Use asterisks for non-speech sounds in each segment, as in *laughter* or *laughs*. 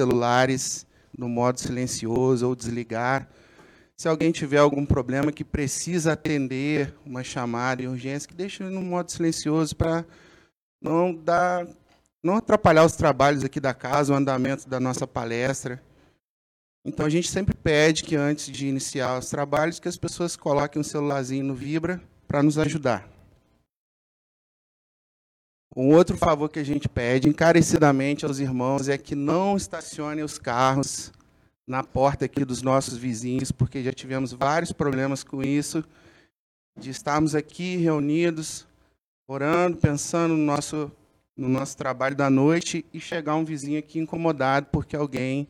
celulares no modo silencioso ou desligar. Se alguém tiver algum problema que precisa atender uma chamada em urgência, que deixe no modo silencioso para não dar, não atrapalhar os trabalhos aqui da casa, o andamento da nossa palestra. Então a gente sempre pede que antes de iniciar os trabalhos que as pessoas coloquem um celularzinho no vibra para nos ajudar. Um outro favor que a gente pede encarecidamente aos irmãos é que não estacionem os carros na porta aqui dos nossos vizinhos, porque já tivemos vários problemas com isso, de estarmos aqui reunidos, orando, pensando no nosso, no nosso trabalho da noite e chegar um vizinho aqui incomodado porque alguém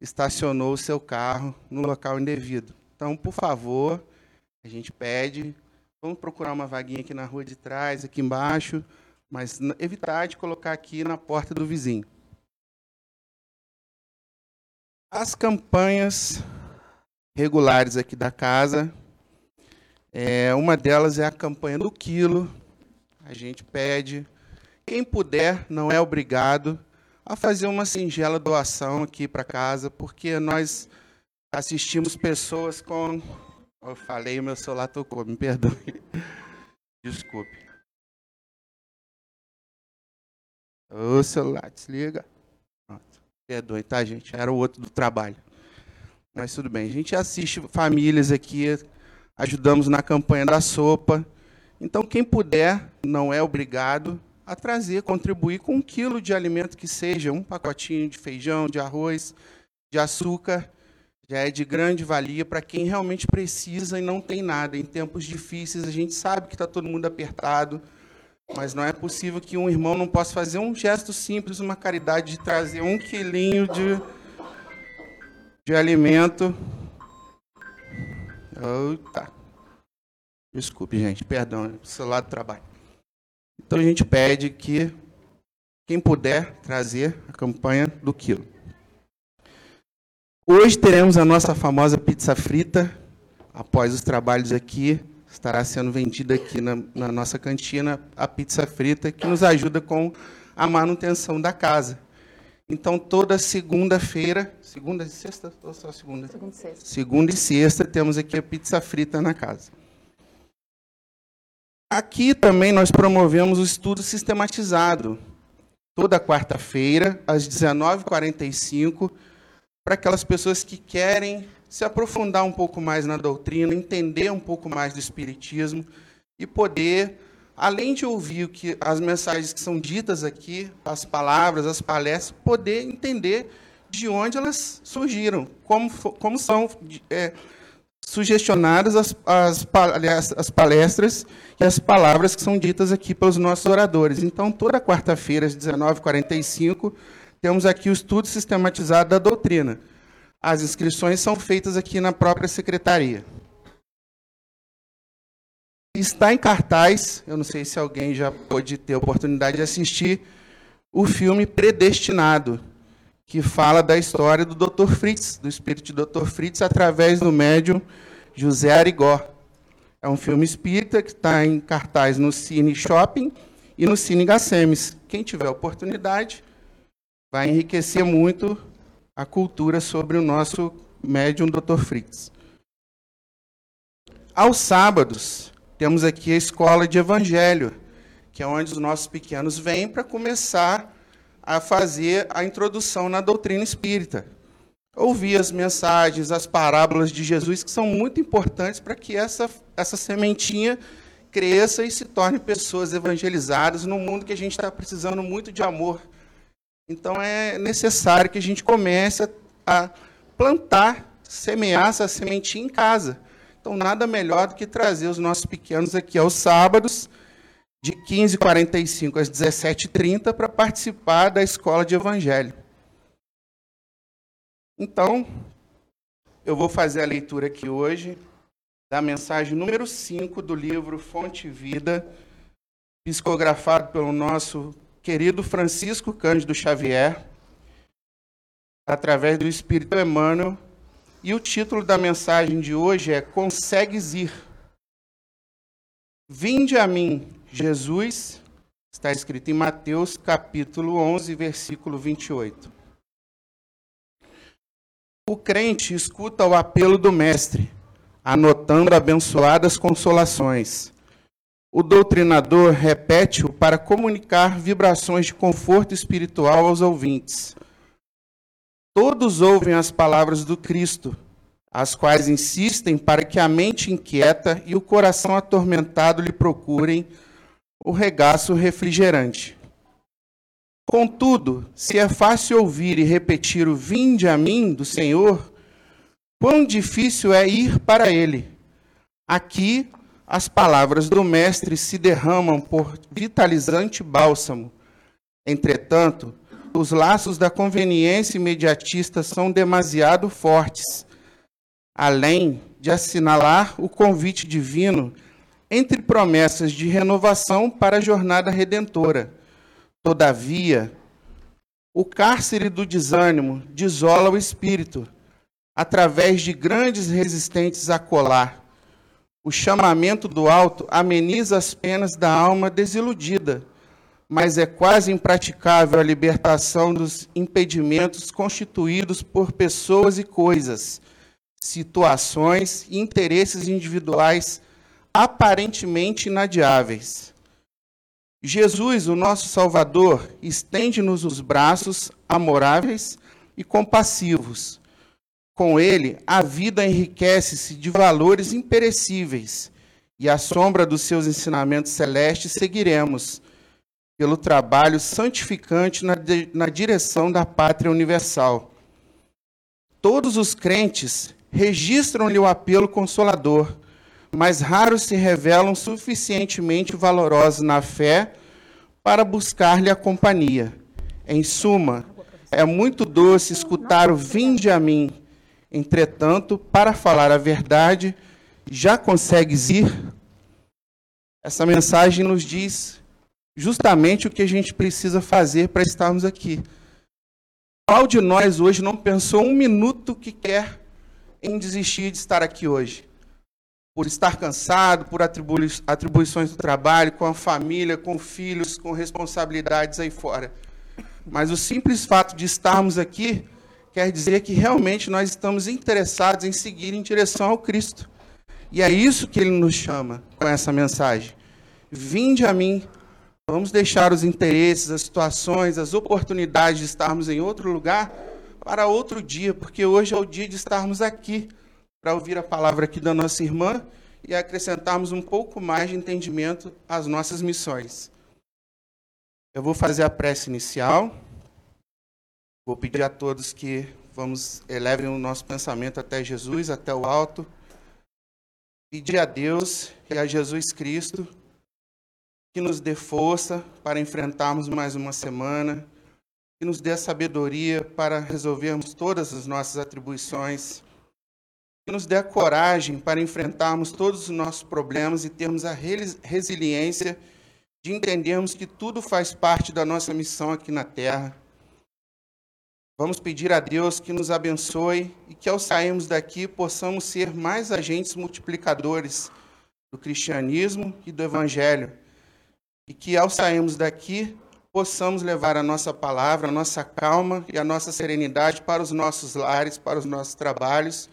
estacionou o seu carro no local indevido. Então, por favor, a gente pede, vamos procurar uma vaguinha aqui na rua de trás, aqui embaixo, mas evitar de colocar aqui na porta do vizinho. As campanhas regulares aqui da casa, é, uma delas é a campanha do quilo. A gente pede, quem puder, não é obrigado, a fazer uma singela doação aqui para casa, porque nós assistimos pessoas com. Eu falei, meu celular tocou, me perdoe. Desculpe. O celular, desliga. Perdoe, tá, gente? Era o outro do trabalho. Mas tudo bem. A gente assiste famílias aqui, ajudamos na campanha da sopa. Então, quem puder, não é obrigado a trazer, contribuir com um quilo de alimento que seja, um pacotinho de feijão, de arroz, de açúcar, já é de grande valia para quem realmente precisa e não tem nada. Em tempos difíceis, a gente sabe que está todo mundo apertado, mas não é possível que um irmão não possa fazer um gesto simples, uma caridade de trazer um quilinho de, de alimento. Eita. Desculpe, gente, perdão, celular do trabalho. Então a gente pede que quem puder trazer a campanha do quilo. Hoje teremos a nossa famosa pizza frita. Após os trabalhos aqui, estará sendo vendida aqui na, na nossa cantina a pizza frita, que nos ajuda com a manutenção da casa. Então, toda segunda-feira, segunda e sexta ou só segunda? Segunda e sexta. Segunda e sexta temos aqui a pizza frita na casa. Aqui também nós promovemos o estudo sistematizado, toda quarta-feira, às 19h45, para aquelas pessoas que querem se aprofundar um pouco mais na doutrina, entender um pouco mais do Espiritismo e poder, além de ouvir o que, as mensagens que são ditas aqui, as palavras, as palestras, poder entender de onde elas surgiram, como, como são é, sugestionadas as, as, as palestras e as palavras que são ditas aqui pelos nossos oradores. Então, toda quarta-feira, às 19h45, temos aqui o estudo sistematizado da doutrina. As inscrições são feitas aqui na própria secretaria. Está em cartaz, eu não sei se alguém já pôde ter oportunidade de assistir, o filme Predestinado, que fala da história do Dr. Fritz, do espírito de Dr. Fritz, através do médium José Arigó. É um filme espírita que está em cartaz no Cine Shopping e no Cine Gacemes. Quem tiver oportunidade vai enriquecer muito a cultura sobre o nosso médium Dr. Fritz. Aos sábados, temos aqui a escola de evangelho, que é onde os nossos pequenos vêm para começar a fazer a introdução na doutrina espírita. Ouvir as mensagens, as parábolas de Jesus, que são muito importantes para que essa, essa sementinha cresça e se torne pessoas evangelizadas no mundo que a gente está precisando muito de amor. Então é necessário que a gente comece a plantar, semear essa sementinha em casa. Então nada melhor do que trazer os nossos pequenos aqui aos sábados, de 15h45 às 17h30 para participar da escola de evangelho. Então, eu vou fazer a leitura aqui hoje da mensagem número 5 do livro Fonte Vida, psicografado pelo nosso querido Francisco Cândido Xavier, através do Espírito Emmanuel, e o título da mensagem de hoje é Consegues ir. Vinde a mim, Jesus, está escrito em Mateus capítulo 11, versículo 28. O crente escuta o apelo do Mestre, anotando abençoadas consolações. O doutrinador repete-o para comunicar vibrações de conforto espiritual aos ouvintes. Todos ouvem as palavras do Cristo, as quais insistem para que a mente inquieta e o coração atormentado lhe procurem o regaço refrigerante. Contudo, se é fácil ouvir e repetir o vinde a mim do Senhor, quão difícil é ir para ele. Aqui, as palavras do Mestre se derramam por vitalizante bálsamo. Entretanto, os laços da conveniência imediatista são demasiado fortes, além de assinalar o convite divino entre promessas de renovação para a jornada redentora. Todavia, o cárcere do desânimo desola o espírito, através de grandes resistentes a colar. O chamamento do alto ameniza as penas da alma desiludida, mas é quase impraticável a libertação dos impedimentos constituídos por pessoas e coisas, situações e interesses individuais aparentemente inadiáveis. Jesus, o nosso Salvador, estende-nos os braços amoráveis e compassivos. Com ele, a vida enriquece-se de valores imperecíveis, e à sombra dos seus ensinamentos celestes seguiremos, pelo trabalho santificante na, na direção da pátria universal. Todos os crentes registram-lhe o apelo consolador mas raros se revelam suficientemente valorosos na fé para buscar-lhe a companhia. Em suma, é muito doce escutar o vinde a mim. Entretanto, para falar a verdade, já consegues ir? Essa mensagem nos diz justamente o que a gente precisa fazer para estarmos aqui. Qual de nós hoje não pensou um minuto que quer em desistir de estar aqui hoje? por estar cansado, por atribui atribuições do trabalho, com a família, com filhos, com responsabilidades aí fora. Mas o simples fato de estarmos aqui quer dizer que realmente nós estamos interessados em seguir em direção ao Cristo. E é isso que ele nos chama com essa mensagem. Vinde a mim. Vamos deixar os interesses, as situações, as oportunidades de estarmos em outro lugar para outro dia, porque hoje é o dia de estarmos aqui para ouvir a palavra aqui da nossa irmã e acrescentarmos um pouco mais de entendimento às nossas missões. Eu vou fazer a prece inicial. Vou pedir a todos que vamos elevem o nosso pensamento até Jesus, até o alto. Pedir a Deus e a Jesus Cristo que nos dê força para enfrentarmos mais uma semana, que nos dê sabedoria para resolvermos todas as nossas atribuições que nos dê a coragem para enfrentarmos todos os nossos problemas e termos a resiliência de entendermos que tudo faz parte da nossa missão aqui na Terra. Vamos pedir a Deus que nos abençoe e que, ao sairmos daqui, possamos ser mais agentes multiplicadores do cristianismo e do evangelho. E que, ao sairmos daqui, possamos levar a nossa palavra, a nossa calma e a nossa serenidade para os nossos lares, para os nossos trabalhos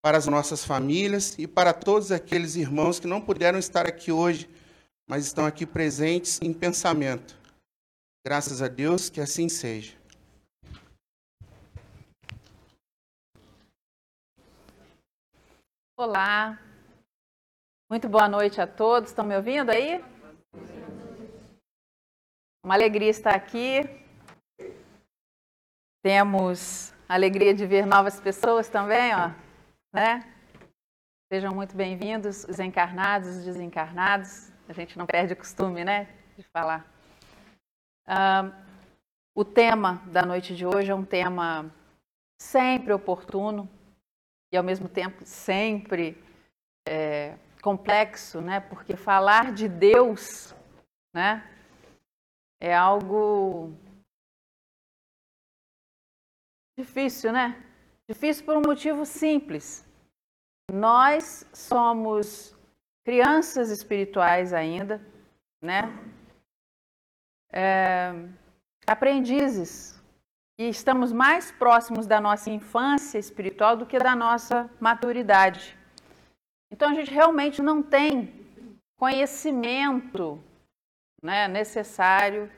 para as nossas famílias e para todos aqueles irmãos que não puderam estar aqui hoje, mas estão aqui presentes em pensamento. Graças a Deus que assim seja. Olá, muito boa noite a todos. Estão me ouvindo aí? Uma alegria estar aqui. Temos a alegria de ver novas pessoas também, ó né? Sejam muito bem-vindos, os encarnados, os desencarnados. A gente não perde o costume, né, de falar. o tema da noite de hoje é um tema sempre oportuno e, ao mesmo tempo, sempre é, complexo, né? Porque falar de Deus, né, é algo difícil, né? Difícil por um motivo simples. Nós somos crianças espirituais ainda, né? É, aprendizes e estamos mais próximos da nossa infância espiritual do que da nossa maturidade. Então a gente realmente não tem conhecimento né, necessário,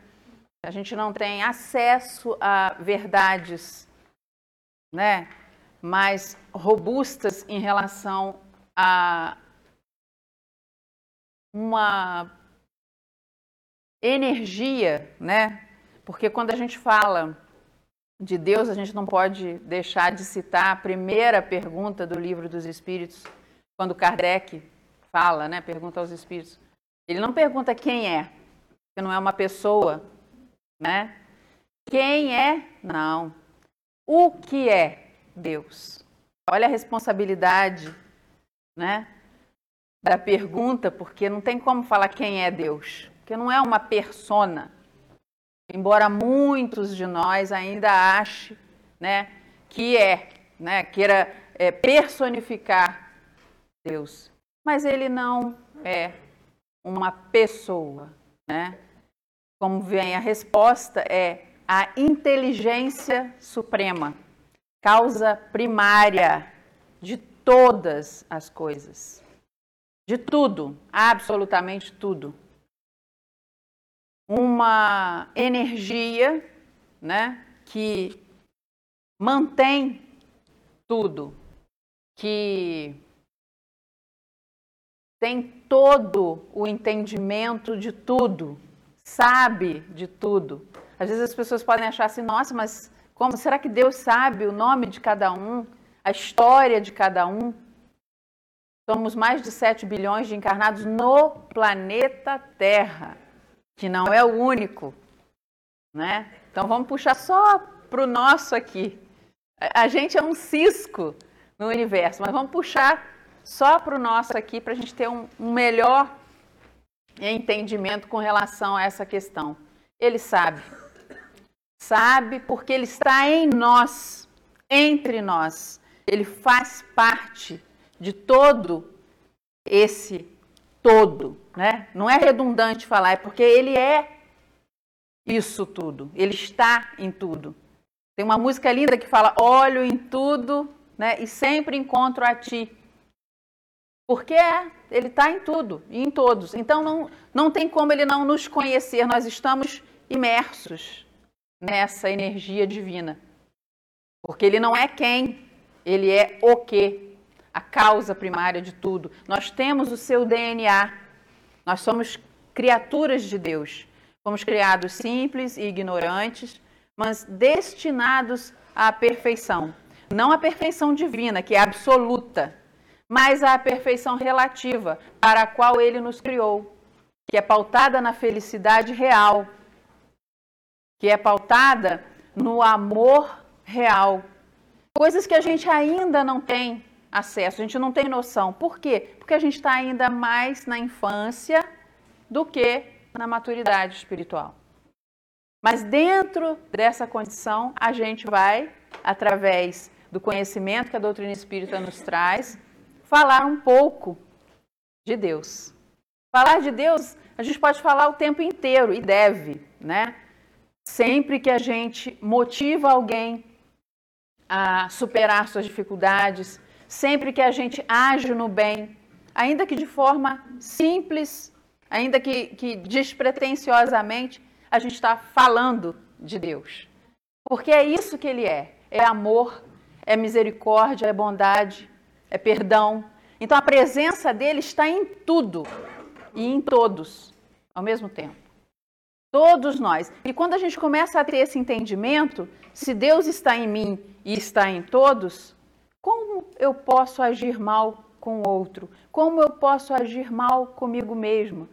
a gente não tem acesso a verdades né, mais robustas em relação a uma energia, né? Porque quando a gente fala de Deus, a gente não pode deixar de citar a primeira pergunta do livro dos Espíritos, quando Kardec fala, né? Pergunta aos Espíritos. Ele não pergunta quem é, porque não é uma pessoa, né? Quem é? Não. O que é Deus? Olha a responsabilidade, né? Da pergunta, porque não tem como falar quem é Deus, porque não é uma persona. Embora muitos de nós ainda achem, né, que é, né, queira é, personificar Deus, mas ele não é uma pessoa, né? Como vem a resposta é a inteligência suprema, causa primária de todas as coisas. De tudo, absolutamente tudo. Uma energia, né, que mantém tudo, que tem todo o entendimento de tudo, sabe de tudo. Às vezes as pessoas podem achar assim, nossa, mas como será que Deus sabe o nome de cada um, a história de cada um? Somos mais de 7 bilhões de encarnados no planeta Terra, que não é o único, né? Então vamos puxar só para o nosso aqui. A gente é um cisco no universo, mas vamos puxar só para o nosso aqui, para a gente ter um, um melhor entendimento com relação a essa questão. Ele sabe. Sabe porque ele está em nós, entre nós. Ele faz parte de todo esse todo, né? Não é redundante falar, é porque ele é isso tudo. Ele está em tudo. Tem uma música linda que fala: "Olho em tudo, né? E sempre encontro a ti". Porque é, ele está em tudo e em todos. Então não, não tem como ele não nos conhecer. Nós estamos imersos nessa energia divina. Porque ele não é quem, ele é o que, a causa primária de tudo. Nós temos o seu DNA. Nós somos criaturas de Deus. Fomos criados simples e ignorantes, mas destinados à perfeição. Não à perfeição divina, que é absoluta, mas à perfeição relativa para a qual ele nos criou, que é pautada na felicidade real, que é pautada no amor real. Coisas que a gente ainda não tem acesso, a gente não tem noção. Por quê? Porque a gente está ainda mais na infância do que na maturidade espiritual. Mas dentro dessa condição, a gente vai, através do conhecimento que a doutrina espírita nos traz, falar um pouco de Deus. Falar de Deus, a gente pode falar o tempo inteiro e deve, né? Sempre que a gente motiva alguém a superar suas dificuldades, sempre que a gente age no bem, ainda que de forma simples, ainda que, que despretensiosamente, a gente está falando de Deus. Porque é isso que Ele é: é amor, é misericórdia, é bondade, é perdão. Então a presença dele está em tudo e em todos ao mesmo tempo. Todos nós. E quando a gente começa a ter esse entendimento, se Deus está em mim e está em todos, como eu posso agir mal com o outro? Como eu posso agir mal comigo mesmo?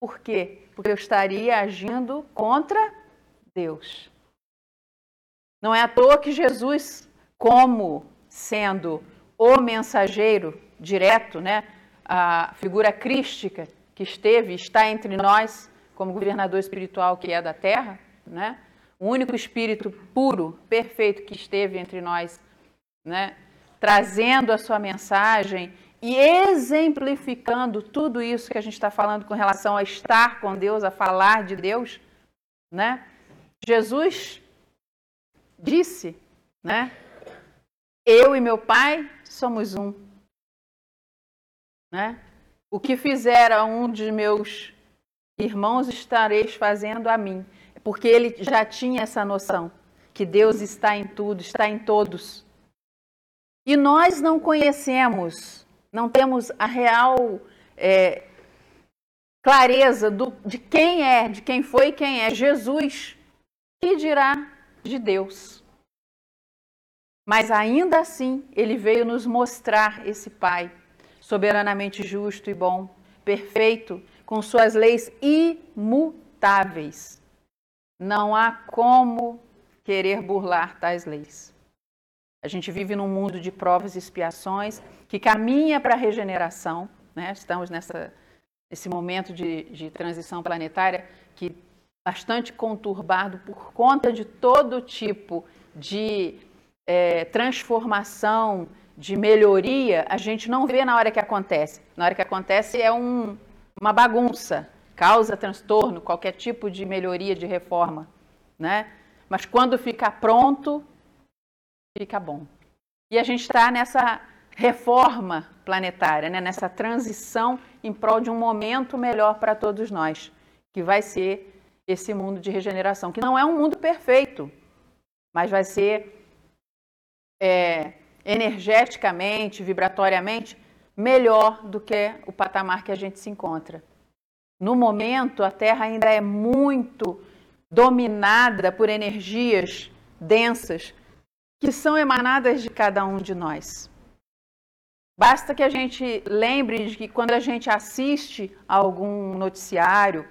Por quê? Porque eu estaria agindo contra Deus. Não é à toa que Jesus, como sendo o mensageiro direto, né? a figura crística que esteve, está entre nós, como governador espiritual que é da terra, né? o único espírito puro, perfeito que esteve entre nós, né? Trazendo a sua mensagem e exemplificando tudo isso que a gente está falando com relação a estar com Deus, a falar de Deus, né? Jesus disse, né? Eu e meu pai somos um. Né? O que fizer a um de meus irmãos estareis fazendo a mim. Porque ele já tinha essa noção que Deus está em tudo, está em todos. E nós não conhecemos, não temos a real é, clareza do, de quem é, de quem foi e quem é Jesus, que dirá de Deus. Mas ainda assim, ele veio nos mostrar esse Pai, soberanamente justo e bom, perfeito, com suas leis imutáveis. Não há como querer burlar tais leis. A gente vive num mundo de provas e expiações que caminha para a regeneração. Né? Estamos nessa, nesse momento de, de transição planetária que bastante conturbado por conta de todo tipo de é, transformação, de melhoria, a gente não vê na hora que acontece. Na hora que acontece é um, uma bagunça, causa transtorno, qualquer tipo de melhoria, de reforma, né? Mas quando fica pronto, fica bom. E a gente está nessa reforma planetária, né? nessa transição em prol de um momento melhor para todos nós, que vai ser esse mundo de regeneração, que não é um mundo perfeito, mas vai ser é, energeticamente, vibratoriamente, melhor do que o patamar que a gente se encontra. No momento, a Terra ainda é muito dominada por energias densas que são emanadas de cada um de nós. Basta que a gente lembre de que quando a gente assiste a algum noticiário,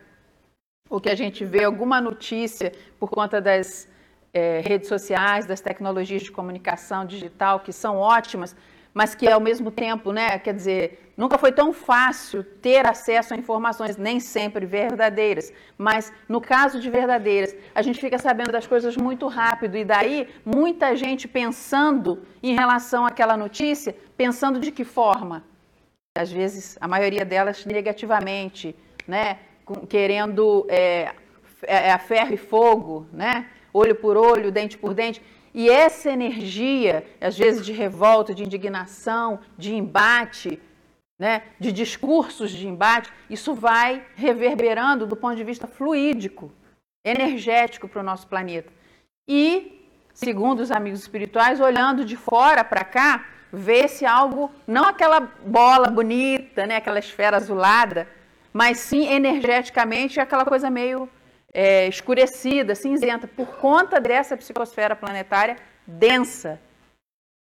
ou que a gente vê alguma notícia por conta das é, redes sociais, das tecnologias de comunicação digital, que são ótimas, mas que ao mesmo tempo, né, quer dizer, nunca foi tão fácil ter acesso a informações nem sempre verdadeiras, mas no caso de verdadeiras, a gente fica sabendo das coisas muito rápido e daí muita gente pensando em relação àquela notícia, pensando de que forma? Às vezes, a maioria delas negativamente, né, querendo é, é, a ferro e fogo, né, olho por olho, dente por dente. E essa energia, às vezes de revolta, de indignação, de embate, né, de discursos de embate, isso vai reverberando do ponto de vista fluídico, energético para o nosso planeta. E, segundo os amigos espirituais, olhando de fora para cá, vê-se algo, não aquela bola bonita, né, aquela esfera azulada, mas sim energeticamente aquela coisa meio é, escurecida, cinzenta, por conta dessa psicosfera planetária densa.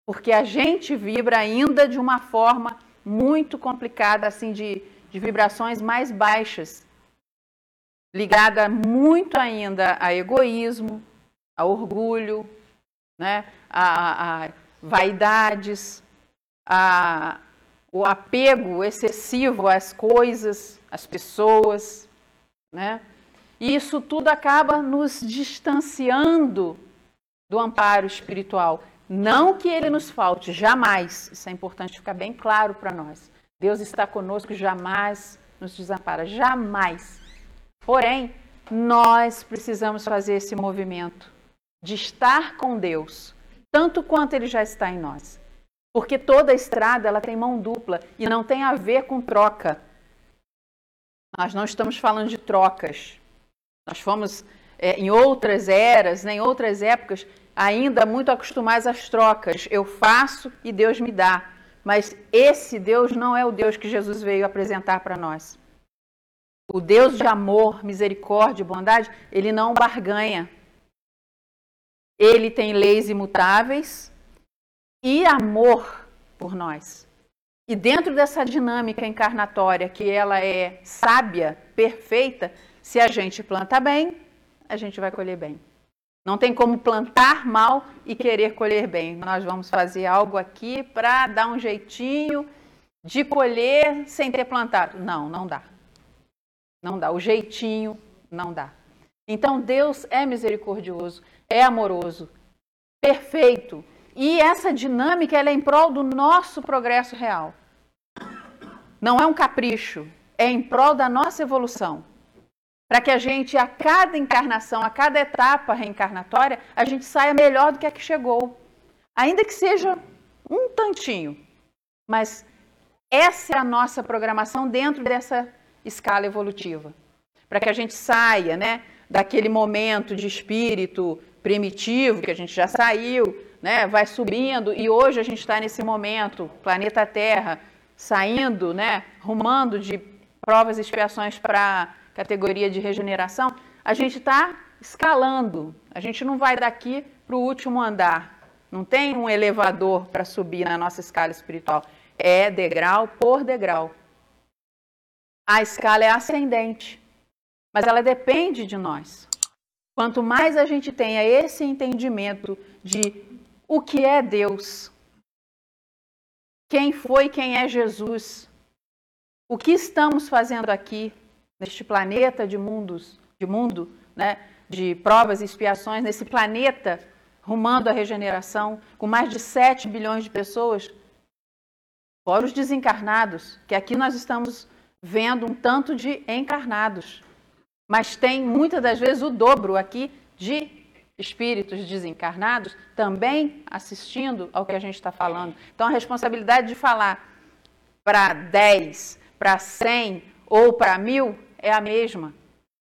Porque a gente vibra ainda de uma forma muito complicada, assim, de, de vibrações mais baixas, ligada muito ainda a egoísmo, a orgulho, né? a, a vaidades, a, o apego excessivo às coisas, às pessoas, né? E isso tudo acaba nos distanciando do amparo espiritual. Não que ele nos falte, jamais. Isso é importante ficar bem claro para nós. Deus está conosco, jamais nos desampara, jamais. Porém, nós precisamos fazer esse movimento de estar com Deus, tanto quanto ele já está em nós. Porque toda estrada ela tem mão dupla e não tem a ver com troca. Nós não estamos falando de trocas. Nós fomos é, em outras eras, né, em outras épocas, ainda muito acostumados às trocas. Eu faço e Deus me dá. Mas esse Deus não é o Deus que Jesus veio apresentar para nós. O Deus de amor, misericórdia e bondade, ele não barganha. Ele tem leis imutáveis e amor por nós. E dentro dessa dinâmica encarnatória, que ela é sábia, perfeita, se a gente planta bem, a gente vai colher bem. Não tem como plantar mal e querer colher bem. Nós vamos fazer algo aqui para dar um jeitinho de colher sem ter plantado. Não, não dá. Não dá. O jeitinho não dá. Então Deus é misericordioso, é amoroso, perfeito. E essa dinâmica ela é em prol do nosso progresso real. Não é um capricho, é em prol da nossa evolução. Para que a gente, a cada encarnação, a cada etapa reencarnatória, a gente saia melhor do que a que chegou. Ainda que seja um tantinho. Mas essa é a nossa programação dentro dessa escala evolutiva. Para que a gente saia né, daquele momento de espírito primitivo, que a gente já saiu, né, vai subindo, e hoje a gente está nesse momento, planeta Terra, saindo, né, rumando de provas e expiações para categoria de regeneração, a gente está escalando. A gente não vai daqui para o último andar. Não tem um elevador para subir na nossa escala espiritual. É degrau por degrau. A escala é ascendente, mas ela depende de nós. Quanto mais a gente tenha esse entendimento de o que é Deus, quem foi, quem é Jesus, o que estamos fazendo aqui, neste planeta de mundos, de mundo, né, de provas e expiações, nesse planeta rumando à regeneração, com mais de 7 bilhões de pessoas, fora os desencarnados, que aqui nós estamos vendo um tanto de encarnados, mas tem muitas das vezes o dobro aqui de espíritos desencarnados também assistindo ao que a gente está falando. Então a responsabilidade de falar para 10, para 100 ou para mil é a mesma.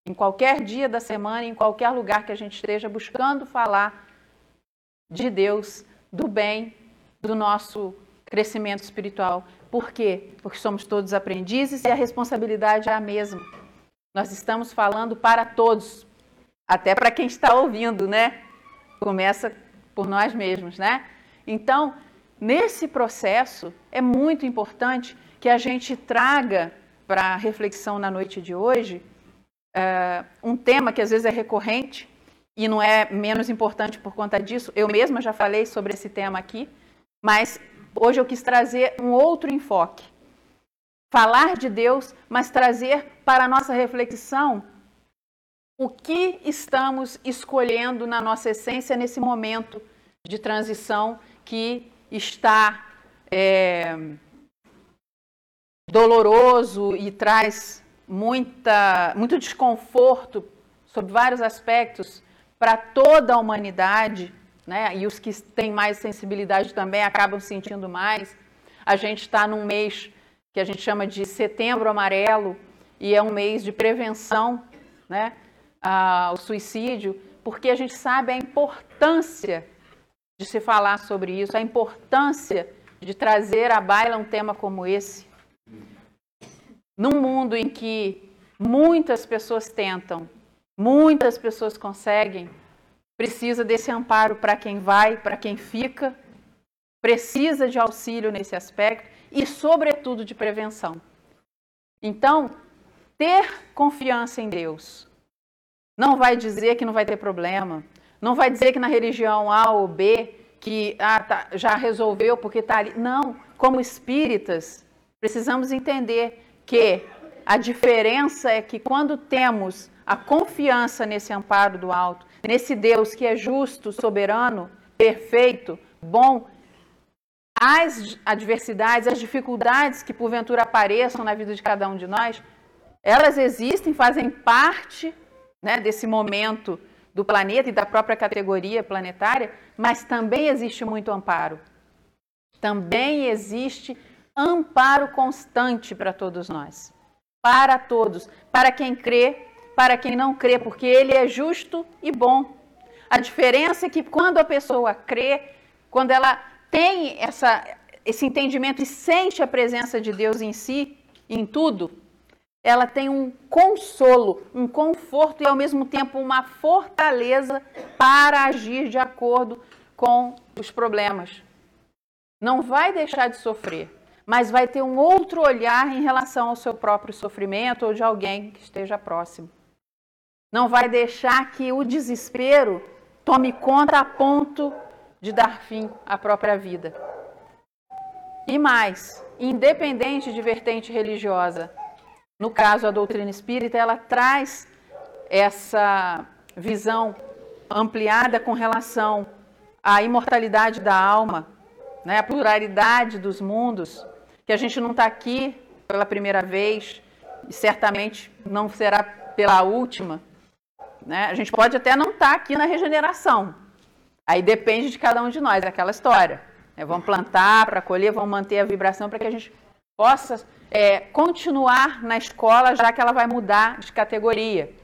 Em qualquer dia da semana, em qualquer lugar que a gente esteja buscando falar de Deus, do bem, do nosso crescimento espiritual. Por quê? Porque somos todos aprendizes e a responsabilidade é a mesma. Nós estamos falando para todos, até para quem está ouvindo, né? Começa por nós mesmos, né? Então, nesse processo, é muito importante que a gente traga para reflexão na noite de hoje, uh, um tema que às vezes é recorrente e não é menos importante por conta disso. Eu mesma já falei sobre esse tema aqui, mas hoje eu quis trazer um outro enfoque. Falar de Deus, mas trazer para a nossa reflexão o que estamos escolhendo na nossa essência nesse momento de transição que está. É, doloroso e traz muita, muito desconforto sobre vários aspectos para toda a humanidade, né? e os que têm mais sensibilidade também acabam sentindo mais. A gente está num mês que a gente chama de setembro amarelo, e é um mês de prevenção né? ao suicídio, porque a gente sabe a importância de se falar sobre isso, a importância de trazer à baila um tema como esse num mundo em que muitas pessoas tentam, muitas pessoas conseguem, precisa desse amparo para quem vai, para quem fica, precisa de auxílio nesse aspecto e, sobretudo, de prevenção. Então, ter confiança em Deus não vai dizer que não vai ter problema, não vai dizer que na religião A ou B que ah, tá, já resolveu porque está ali. Não, como espíritas, precisamos entender que a diferença é que quando temos a confiança nesse amparo do alto, nesse Deus que é justo, soberano, perfeito, bom, as adversidades, as dificuldades que porventura apareçam na vida de cada um de nós, elas existem, fazem parte né, desse momento do planeta e da própria categoria planetária, mas também existe muito amparo. Também existe amparo constante para todos nós. Para todos, para quem crê, para quem não crê, porque ele é justo e bom. A diferença é que quando a pessoa crê, quando ela tem essa, esse entendimento e sente a presença de Deus em si, em tudo, ela tem um consolo, um conforto e ao mesmo tempo uma fortaleza para agir de acordo com os problemas. Não vai deixar de sofrer, mas vai ter um outro olhar em relação ao seu próprio sofrimento ou de alguém que esteja próximo. Não vai deixar que o desespero tome conta a ponto de dar fim à própria vida. E mais, independente de vertente religiosa, no caso a doutrina espírita, ela traz essa visão ampliada com relação à imortalidade da alma, né, a pluralidade dos mundos, que a gente não está aqui pela primeira vez e certamente não será pela última, né? A gente pode até não estar tá aqui na regeneração. Aí depende de cada um de nós, é aquela história. É, vamos plantar para colher, vamos manter a vibração para que a gente possa é, continuar na escola, já que ela vai mudar de categoria.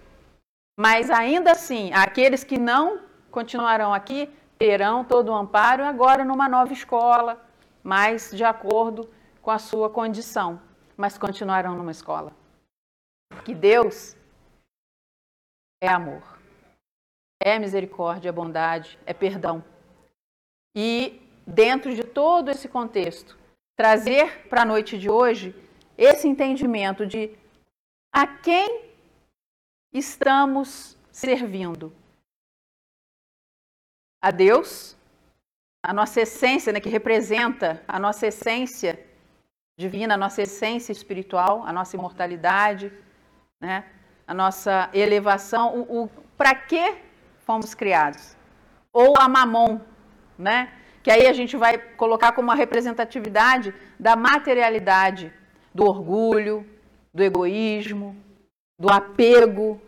Mas ainda assim, aqueles que não continuarão aqui terão todo o amparo agora numa nova escola, mais de acordo com a sua condição, mas continuarão numa escola. Porque Deus é amor, é misericórdia, é bondade, é perdão. E dentro de todo esse contexto, trazer para a noite de hoje esse entendimento de a quem estamos servindo. A Deus, a nossa essência, né, que representa a nossa essência divina, a nossa essência espiritual, a nossa imortalidade, né, a nossa elevação, o, o para que fomos criados? Ou a mamon, né? que aí a gente vai colocar como uma representatividade da materialidade, do orgulho, do egoísmo, do apego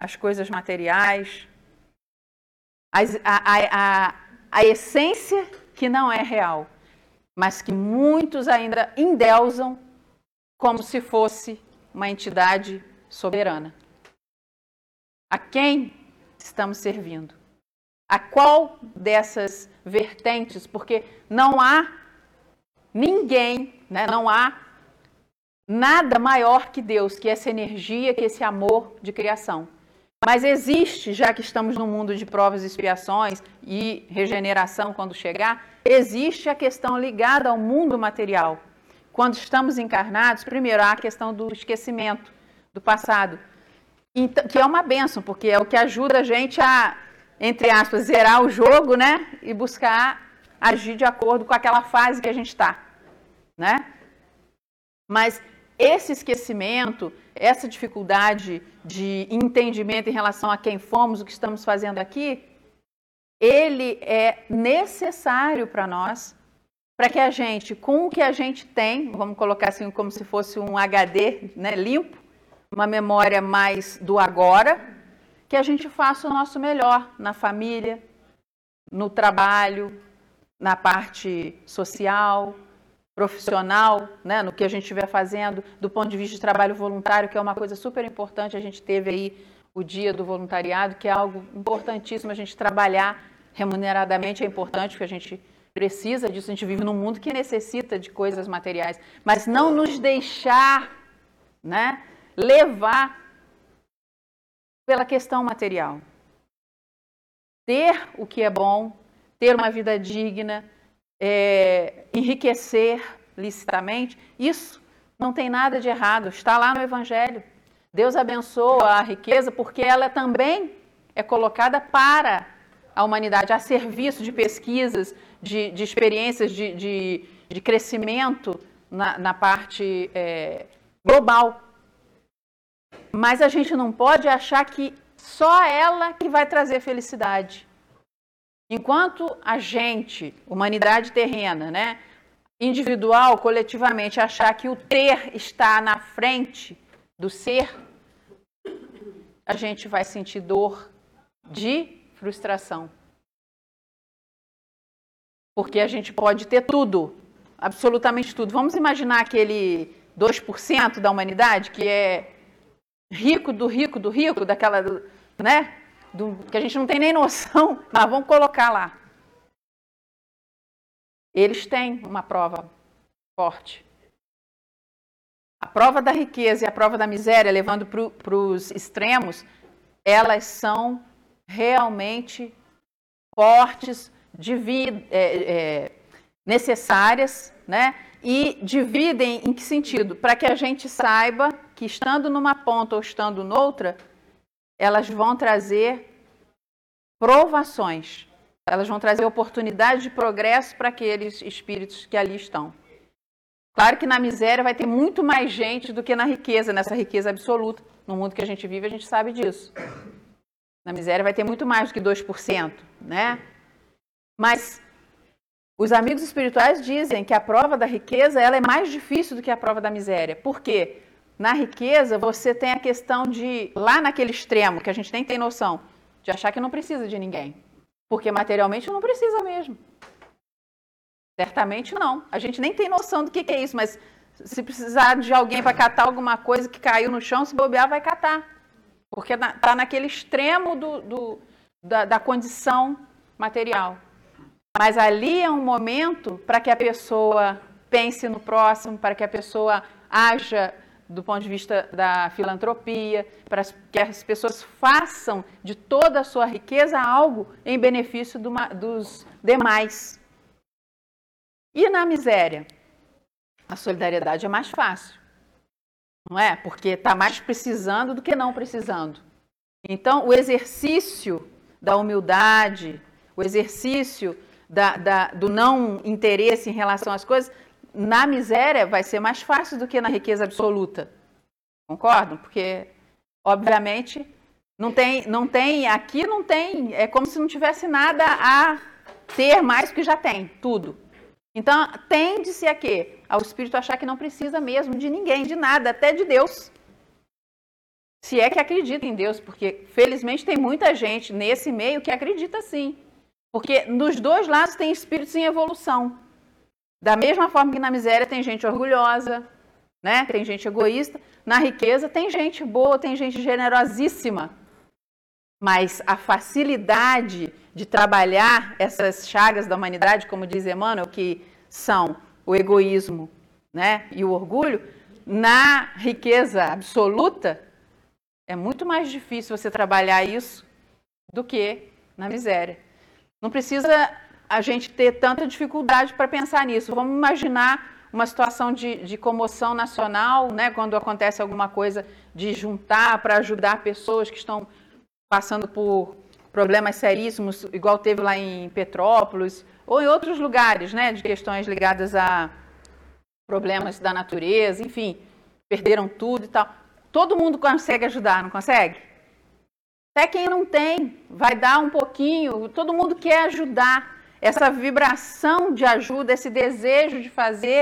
às coisas materiais, a, a, a, a essência que não é real, mas que muitos ainda endeusam como se fosse uma entidade soberana. A quem estamos servindo? A qual dessas vertentes? Porque não há ninguém, né, não há nada maior que Deus, que essa energia, que esse amor de criação. Mas existe, já que estamos no mundo de provas e expiações e regeneração quando chegar, existe a questão ligada ao mundo material. Quando estamos encarnados, primeiro há a questão do esquecimento do passado, então, que é uma benção, porque é o que ajuda a gente a entre aspas, zerar o jogo, né? E buscar agir de acordo com aquela fase que a gente está, né? Mas esse esquecimento, essa dificuldade de entendimento em relação a quem fomos, o que estamos fazendo aqui, ele é necessário para nós, para que a gente, com o que a gente tem, vamos colocar assim como se fosse um HD né, limpo, uma memória mais do agora, que a gente faça o nosso melhor na família, no trabalho, na parte social, profissional, né, no que a gente estiver fazendo, do ponto de vista de trabalho voluntário, que é uma coisa super importante. A gente teve aí o dia do voluntariado, que é algo importantíssimo a gente trabalhar remuneradamente, é importante, porque a gente precisa disso, a gente vive num mundo que necessita de coisas materiais, mas não nos deixar né, levar pela questão material. Ter o que é bom, ter uma vida digna, é, enriquecer licitamente, isso não tem nada de errado, está lá no Evangelho. Deus abençoa a riqueza porque ela também é colocada para a humanidade, a serviço de pesquisas, de, de experiências de, de, de crescimento na, na parte é, global. Mas a gente não pode achar que só ela que vai trazer felicidade. Enquanto a gente, humanidade terrena, né, individual, coletivamente, achar que o ter está na frente do ser, a gente vai sentir dor de frustração. Porque a gente pode ter tudo, absolutamente tudo. Vamos imaginar aquele 2% da humanidade que é rico do rico do rico, daquela, né? Do, que a gente não tem nem noção, *laughs* mas vamos colocar lá. Eles têm uma prova forte. A prova da riqueza e a prova da miséria, levando para os extremos, elas são realmente fortes, é, é, necessárias, né? E dividem em que sentido? Para que a gente saiba que estando numa ponta ou estando noutra, elas vão trazer provações, elas vão trazer oportunidade de progresso para aqueles espíritos que ali estão. Claro que na miséria vai ter muito mais gente do que na riqueza, nessa riqueza absoluta. No mundo que a gente vive, a gente sabe disso. Na miséria vai ter muito mais do que 2%, né? Mas os amigos espirituais dizem que a prova da riqueza ela é mais difícil do que a prova da miséria. Por quê? Na riqueza você tem a questão de, lá naquele extremo, que a gente nem tem noção, de achar que não precisa de ninguém. Porque materialmente não precisa mesmo. Certamente não. A gente nem tem noção do que, que é isso, mas se precisar de alguém para catar alguma coisa que caiu no chão, se bobear, vai catar. Porque está naquele extremo do, do da, da condição material. Mas ali é um momento para que a pessoa pense no próximo, para que a pessoa haja do ponto de vista da filantropia, para que as pessoas façam de toda a sua riqueza algo em benefício do, dos demais. E na miséria? A solidariedade é mais fácil, não é? Porque está mais precisando do que não precisando. Então, o exercício da humildade, o exercício da, da, do não interesse em relação às coisas, na miséria vai ser mais fácil do que na riqueza absoluta. Concordam? Porque, obviamente, não tem, não tem, aqui não tem, é como se não tivesse nada a ter mais do que já tem, tudo. Então, tende-se a quê? Ao espírito achar que não precisa mesmo de ninguém, de nada, até de Deus. Se é que acredita em Deus, porque felizmente tem muita gente nesse meio que acredita sim. Porque nos dois lados tem espíritos em evolução. Da mesma forma que na miséria tem gente orgulhosa, né? Tem gente egoísta, na riqueza tem gente boa, tem gente generosíssima. Mas a facilidade de trabalhar essas chagas da humanidade, como diz Emmanuel, que são o egoísmo, né, e o orgulho, na riqueza absoluta, é muito mais difícil você trabalhar isso do que na miséria. Não precisa a gente ter tanta dificuldade para pensar nisso. Vamos imaginar uma situação de, de, comoção nacional, né, quando acontece alguma coisa de juntar para ajudar pessoas que estão passando por problemas seríssimos, igual teve lá em Petrópolis, ou em outros lugares, né, de questões ligadas a problemas da natureza, enfim, perderam tudo e tal. Todo mundo consegue ajudar, não consegue? Até quem não tem, vai dar um pouquinho, todo mundo quer ajudar essa vibração de ajuda, esse desejo de fazer,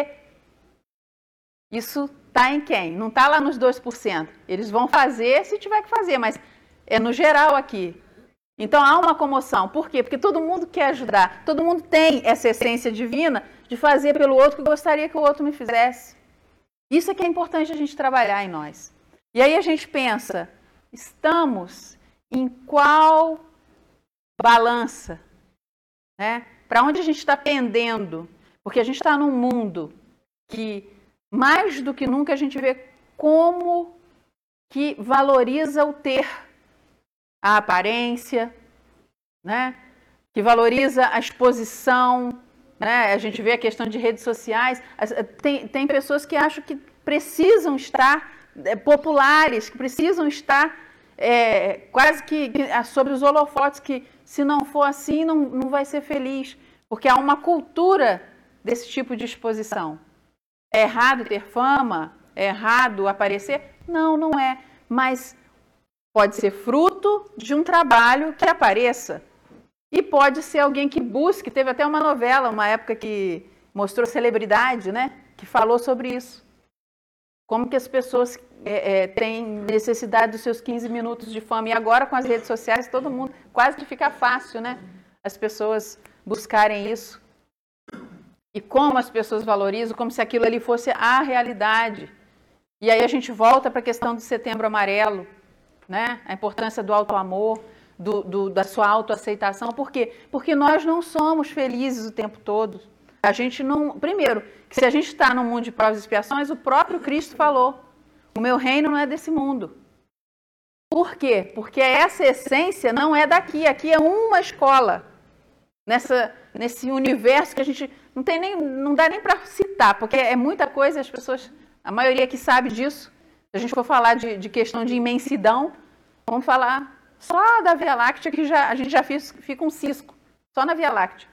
isso está em quem? Não está lá nos 2%. Eles vão fazer se tiver que fazer, mas é no geral aqui. Então há uma comoção. Por quê? Porque todo mundo quer ajudar. Todo mundo tem essa essência divina de fazer pelo outro que gostaria que o outro me fizesse. Isso é que é importante a gente trabalhar em nós. E aí a gente pensa, estamos em qual balança? Né? Para onde a gente está pendendo? Porque a gente está num mundo que, mais do que nunca, a gente vê como que valoriza o ter, a aparência, né? que valoriza a exposição. Né? A gente vê a questão de redes sociais. Tem, tem pessoas que acham que precisam estar é, populares, que precisam estar é, quase que, que sobre os holofotes, que se não for assim, não, não vai ser feliz. Porque há uma cultura desse tipo de exposição. É errado ter fama? É errado aparecer? Não, não é. Mas pode ser fruto de um trabalho que apareça. E pode ser alguém que busque. Teve até uma novela, uma época que mostrou celebridade, né? Que falou sobre isso. Como que as pessoas é, é, têm necessidade dos seus 15 minutos de fama. E agora, com as redes sociais, todo mundo. Quase que fica fácil, né? As pessoas buscarem isso. E como as pessoas valorizam, como se aquilo ali fosse a realidade. E aí a gente volta para a questão do setembro amarelo, né? A importância do auto-amor, do, do, da sua autoaceitação. Por quê? Porque nós não somos felizes o tempo todo. A gente não. Primeiro, que se a gente está num mundo de provas e expiações, o próprio Cristo falou: o meu reino não é desse mundo. Por quê? Porque essa essência não é daqui. Aqui é uma escola nessa, nesse universo que a gente não tem nem, não dá nem para citar, porque é muita coisa, as pessoas, a maioria que sabe disso. Se a gente for falar de, de questão de imensidão, vamos falar só da Via Láctea, que já, a gente já fiz, fica um cisco, só na Via Láctea.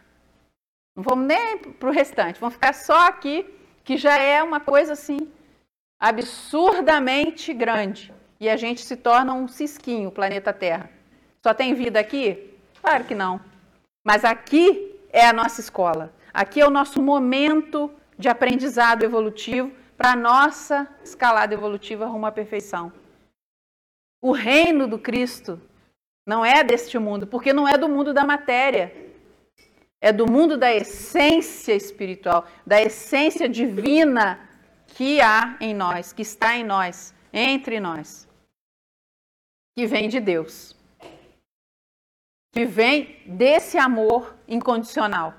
Não vamos nem para o restante, vamos ficar só aqui, que já é uma coisa assim absurdamente grande. E a gente se torna um cisquinho, o planeta Terra. Só tem vida aqui? Claro que não. Mas aqui é a nossa escola. Aqui é o nosso momento de aprendizado evolutivo para a nossa escalada evolutiva rumo à perfeição. O reino do Cristo não é deste mundo, porque não é do mundo da matéria. É do mundo da essência espiritual, da essência divina que há em nós, que está em nós, entre nós, que vem de Deus, que vem desse amor incondicional.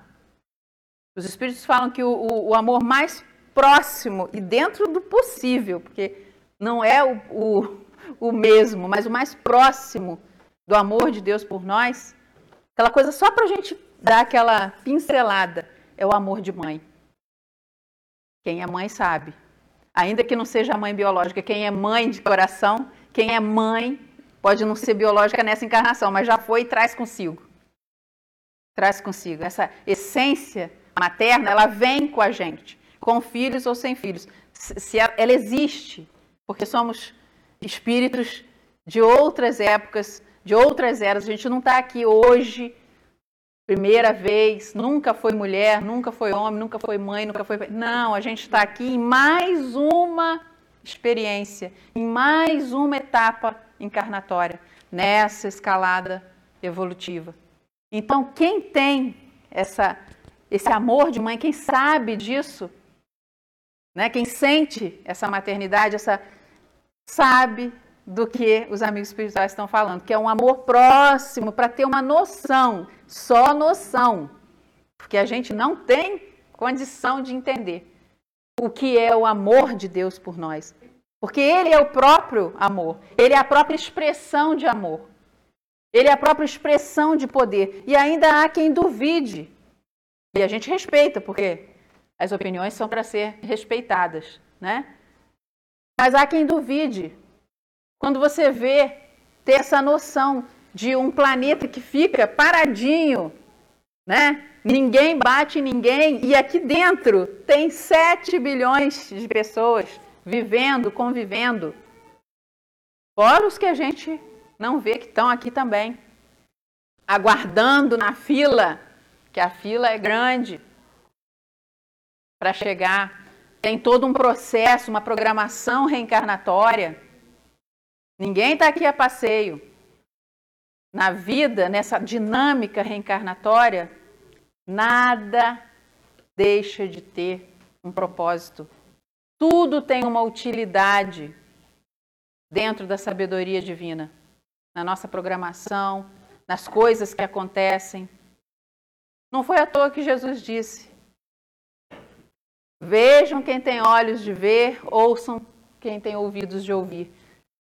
Os Espíritos falam que o, o, o amor mais próximo e dentro do possível, porque não é o, o, o mesmo, mas o mais próximo do amor de Deus por nós, aquela coisa só para a gente dar aquela pincelada, é o amor de mãe. Quem é mãe sabe. Ainda que não seja mãe biológica, quem é mãe de coração, quem é mãe, pode não ser biológica nessa encarnação, mas já foi e traz consigo. Traz consigo. Essa essência materna, ela vem com a gente com filhos ou sem filhos. Se ela existe, porque somos espíritos de outras épocas, de outras eras. A gente não está aqui hoje, primeira vez, nunca foi mulher, nunca foi homem, nunca foi mãe, nunca foi. Não, a gente está aqui em mais uma experiência, em mais uma etapa encarnatória, nessa escalada evolutiva. Então, quem tem essa, esse amor de mãe, quem sabe disso, né? Quem sente essa maternidade, essa sabe do que os amigos espirituais estão falando, que é um amor próximo para ter uma noção, só noção, porque a gente não tem condição de entender o que é o amor de Deus por nós. Porque ele é o próprio amor, ele é a própria expressão de amor. Ele é a própria expressão de poder. E ainda há quem duvide. E a gente respeita, porque as opiniões são para ser respeitadas, né? Mas há quem duvide. Quando você vê ter essa noção de um planeta que fica paradinho, né? Ninguém bate ninguém e aqui dentro tem 7 bilhões de pessoas vivendo, convivendo. Fora os que a gente não vê que estão aqui também, aguardando na fila, que a fila é grande para chegar. Tem todo um processo, uma programação reencarnatória. Ninguém está aqui a passeio. Na vida, nessa dinâmica reencarnatória, nada deixa de ter um propósito. Tudo tem uma utilidade dentro da sabedoria divina, na nossa programação, nas coisas que acontecem. Não foi à toa que Jesus disse: Vejam quem tem olhos de ver, ouçam quem tem ouvidos de ouvir.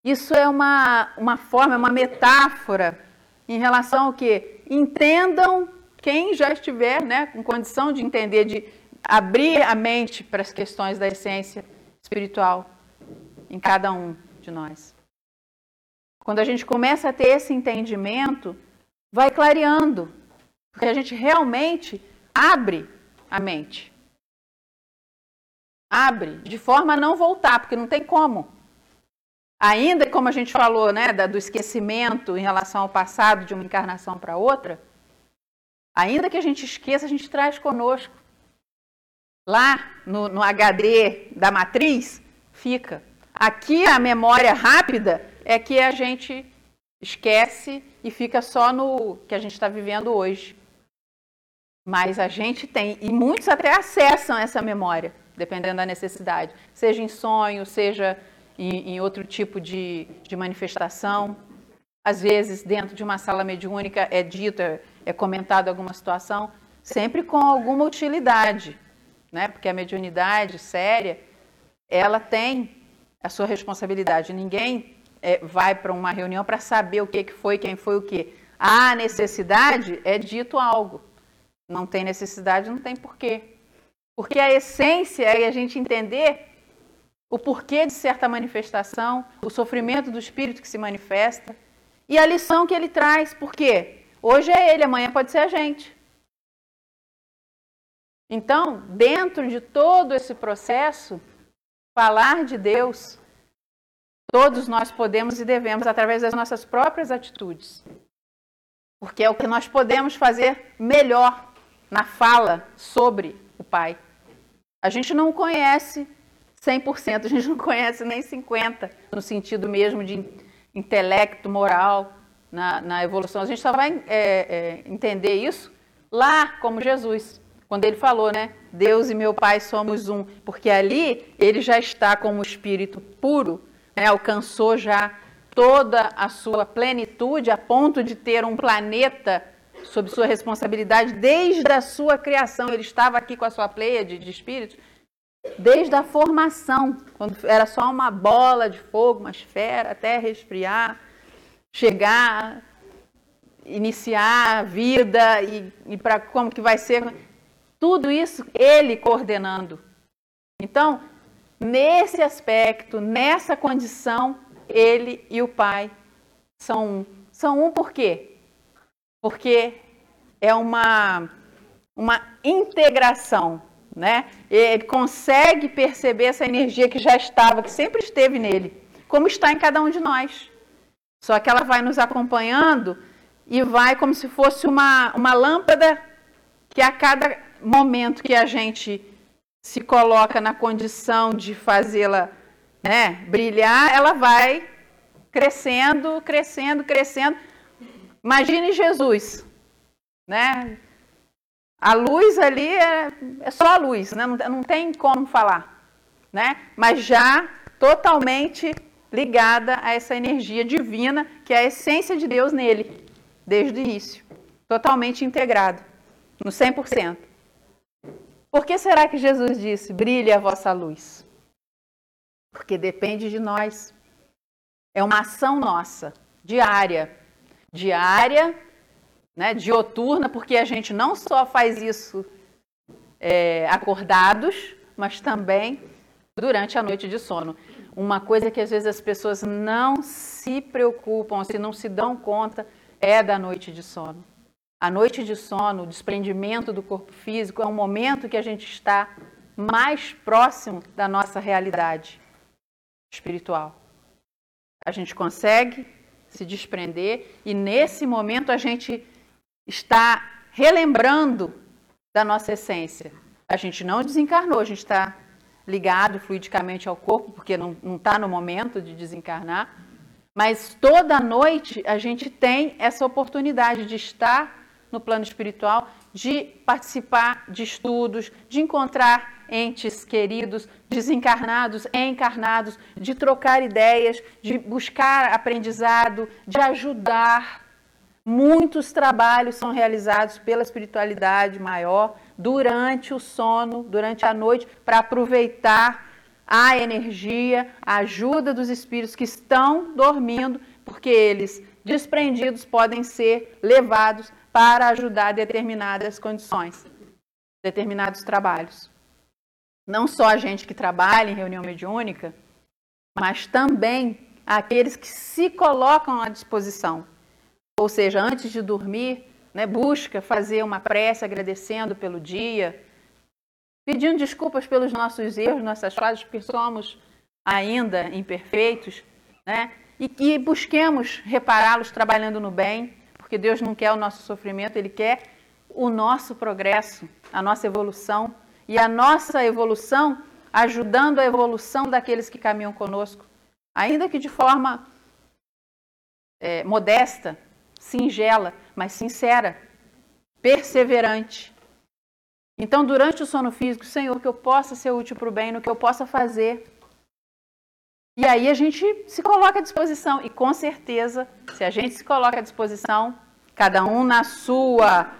Isso é uma, uma forma, é uma metáfora em relação ao que? Entendam quem já estiver né, com condição de entender, de abrir a mente para as questões da essência espiritual em cada um de nós. Quando a gente começa a ter esse entendimento, vai clareando, porque a gente realmente abre a mente. Abre, de forma a não voltar, porque não tem como. Ainda como a gente falou, né, do esquecimento em relação ao passado de uma encarnação para outra, ainda que a gente esqueça, a gente traz conosco. Lá no, no HD da matriz, fica. Aqui a memória rápida é que a gente esquece e fica só no que a gente está vivendo hoje. Mas a gente tem, e muitos até acessam essa memória dependendo da necessidade, seja em sonho, seja em, em outro tipo de, de manifestação. Às vezes, dentro de uma sala mediúnica, é dito, é, é comentado alguma situação, sempre com alguma utilidade, né? porque a mediunidade séria, ela tem a sua responsabilidade. Ninguém é, vai para uma reunião para saber o que, que foi, quem foi o que. Há necessidade, é dito algo. Não tem necessidade, não tem porquê. Porque a essência é a gente entender o porquê de certa manifestação, o sofrimento do espírito que se manifesta e a lição que ele traz. Por quê? Hoje é ele, amanhã pode ser a gente. Então, dentro de todo esse processo, falar de Deus, todos nós podemos e devemos através das nossas próprias atitudes. Porque é o que nós podemos fazer melhor na fala sobre o Pai. A gente não conhece 100%, a gente não conhece nem 50%, no sentido mesmo de intelecto, moral, na, na evolução. A gente só vai é, é, entender isso lá como Jesus, quando ele falou, né? Deus e meu Pai somos um, porque ali ele já está como espírito puro, né? alcançou já toda a sua plenitude a ponto de ter um planeta sob sua responsabilidade desde a sua criação. Ele estava aqui com a sua pleia de, de espíritos desde a formação, quando era só uma bola de fogo, uma esfera, até resfriar, chegar, iniciar a vida e, e para como que vai ser. Tudo isso ele coordenando. Então, nesse aspecto, nessa condição, ele e o pai são um. São um por quê? Porque é uma, uma integração né? Ele consegue perceber essa energia que já estava, que sempre esteve nele, como está em cada um de nós. Só que ela vai nos acompanhando e vai como se fosse uma, uma lâmpada que a cada momento que a gente se coloca na condição de fazê-la né, brilhar, ela vai crescendo, crescendo, crescendo. Imagine Jesus, né? A luz ali é, é só a luz, né? não, não tem como falar, né? mas já totalmente ligada a essa energia divina, que é a essência de Deus nele, desde o início. Totalmente integrado, no 100%. Por que será que Jesus disse: brilhe a vossa luz? Porque depende de nós. É uma ação nossa, diária. Diária né, dioturna, porque a gente não só faz isso é, acordados, mas também durante a noite de sono. Uma coisa que às vezes as pessoas não se preocupam, se não se dão conta, é da noite de sono. A noite de sono, o desprendimento do corpo físico, é um momento que a gente está mais próximo da nossa realidade espiritual. A gente consegue se desprender e nesse momento a gente está relembrando da nossa essência. A gente não desencarnou, a gente está ligado fluidicamente ao corpo, porque não está no momento de desencarnar. Mas toda noite a gente tem essa oportunidade de estar no plano espiritual, de participar de estudos, de encontrar entes queridos, desencarnados, encarnados, de trocar ideias, de buscar aprendizado, de ajudar Muitos trabalhos são realizados pela espiritualidade maior durante o sono, durante a noite, para aproveitar a energia, a ajuda dos espíritos que estão dormindo, porque eles, desprendidos, podem ser levados para ajudar determinadas condições, determinados trabalhos. Não só a gente que trabalha em reunião mediúnica, mas também aqueles que se colocam à disposição ou seja, antes de dormir, né, busca fazer uma prece agradecendo pelo dia, pedindo desculpas pelos nossos erros, nossas falhas, porque somos ainda imperfeitos, né? E que busquemos repará-los trabalhando no bem, porque Deus não quer o nosso sofrimento, Ele quer o nosso progresso, a nossa evolução e a nossa evolução ajudando a evolução daqueles que caminham conosco, ainda que de forma é, modesta, singela, mas sincera, perseverante. Então, durante o sono físico, Senhor, que eu possa ser útil para o bem, no que eu possa fazer. E aí a gente se coloca à disposição. E com certeza, se a gente se coloca à disposição, cada um na sua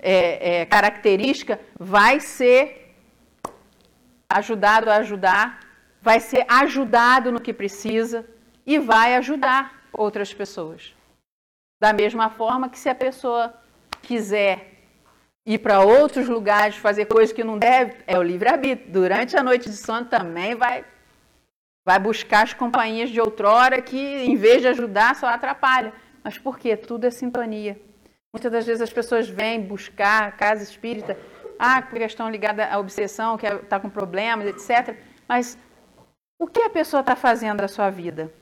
é, é, característica, vai ser ajudado a ajudar, vai ser ajudado no que precisa e vai ajudar outras pessoas. Da mesma forma que se a pessoa quiser ir para outros lugares, fazer coisas que não deve, é o livre-arbítrio. Durante a noite de sono também vai, vai buscar as companhias de outrora que, em vez de ajudar, só atrapalha. Mas por quê? Tudo é sintonia. Muitas das vezes as pessoas vêm buscar a casa espírita, ah, questão ligada à obsessão, que está é, com problemas, etc. Mas o que a pessoa está fazendo da sua vida?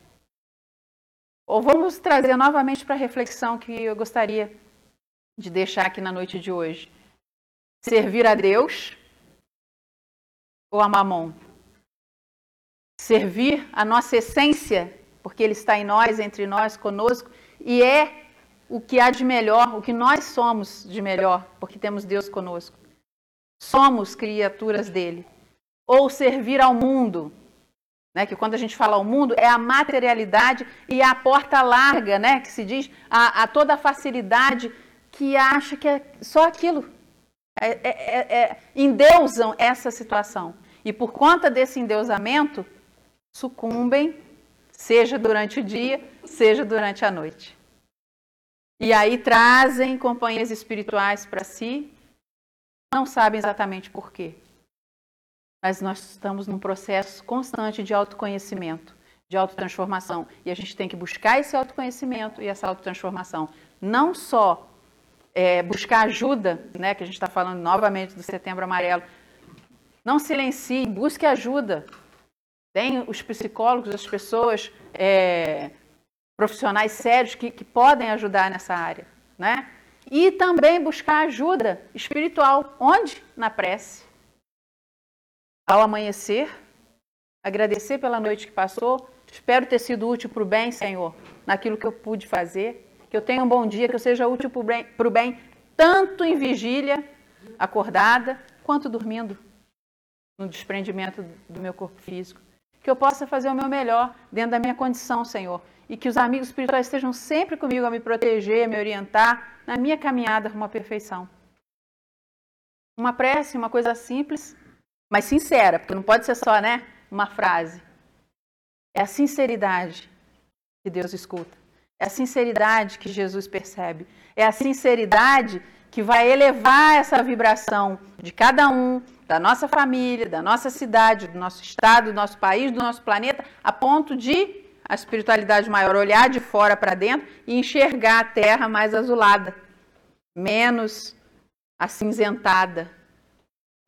Ou vamos trazer novamente para a reflexão que eu gostaria de deixar aqui na noite de hoje. Servir a Deus ou a Mamon? servir a nossa essência, porque Ele está em nós, entre nós, conosco, e é o que há de melhor, o que nós somos de melhor, porque temos Deus conosco. Somos criaturas dele. Ou servir ao mundo, né, que quando a gente fala ao mundo, é a materialidade e a porta larga, né, que se diz, a, a toda a facilidade que acha que é só aquilo. É, é, é, é, endeusam essa situação. E por conta desse endeusamento, sucumbem, seja durante o dia, seja durante a noite. E aí trazem companhias espirituais para si, não sabem exatamente por quê. Mas nós estamos num processo constante de autoconhecimento, de autotransformação. E a gente tem que buscar esse autoconhecimento e essa autotransformação. Não só é, buscar ajuda, né, que a gente está falando novamente do Setembro Amarelo. Não silencie, busque ajuda. Tem os psicólogos, as pessoas é, profissionais sérios que, que podem ajudar nessa área, né? E também buscar ajuda espiritual. Onde? Na prece. Ao amanhecer, agradecer pela noite que passou. Espero ter sido útil para o bem, Senhor, naquilo que eu pude fazer. Que eu tenha um bom dia, que eu seja útil para o bem, tanto em vigília, acordada, quanto dormindo, no desprendimento do meu corpo físico. Que eu possa fazer o meu melhor dentro da minha condição, Senhor e que os amigos espirituais estejam sempre comigo a me proteger, a me orientar na minha caminhada rumo à perfeição. Uma prece, uma coisa simples, mas sincera, porque não pode ser só, né, uma frase. É a sinceridade que Deus escuta. É a sinceridade que Jesus percebe. É a sinceridade que vai elevar essa vibração de cada um, da nossa família, da nossa cidade, do nosso estado, do nosso país, do nosso planeta, a ponto de a espiritualidade maior, olhar de fora para dentro e enxergar a terra mais azulada, menos acinzentada.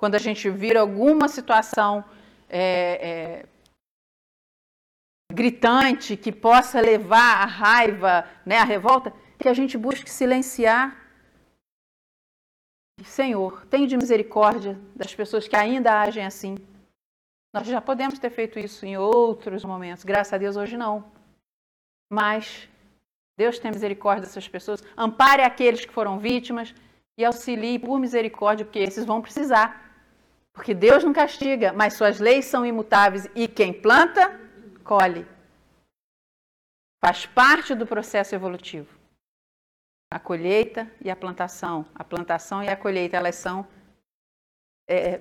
Quando a gente vira alguma situação é, é, gritante que possa levar a raiva, né, a revolta, que a gente busque silenciar. Senhor, tenha de misericórdia das pessoas que ainda agem assim. Nós já podemos ter feito isso em outros momentos, graças a Deus hoje não. Mas Deus tem misericórdia dessas pessoas, ampare aqueles que foram vítimas e auxilie por misericórdia, porque esses vão precisar. Porque Deus não castiga, mas suas leis são imutáveis e quem planta, colhe. Faz parte do processo evolutivo. A colheita e a plantação. A plantação e a colheita, elas são é,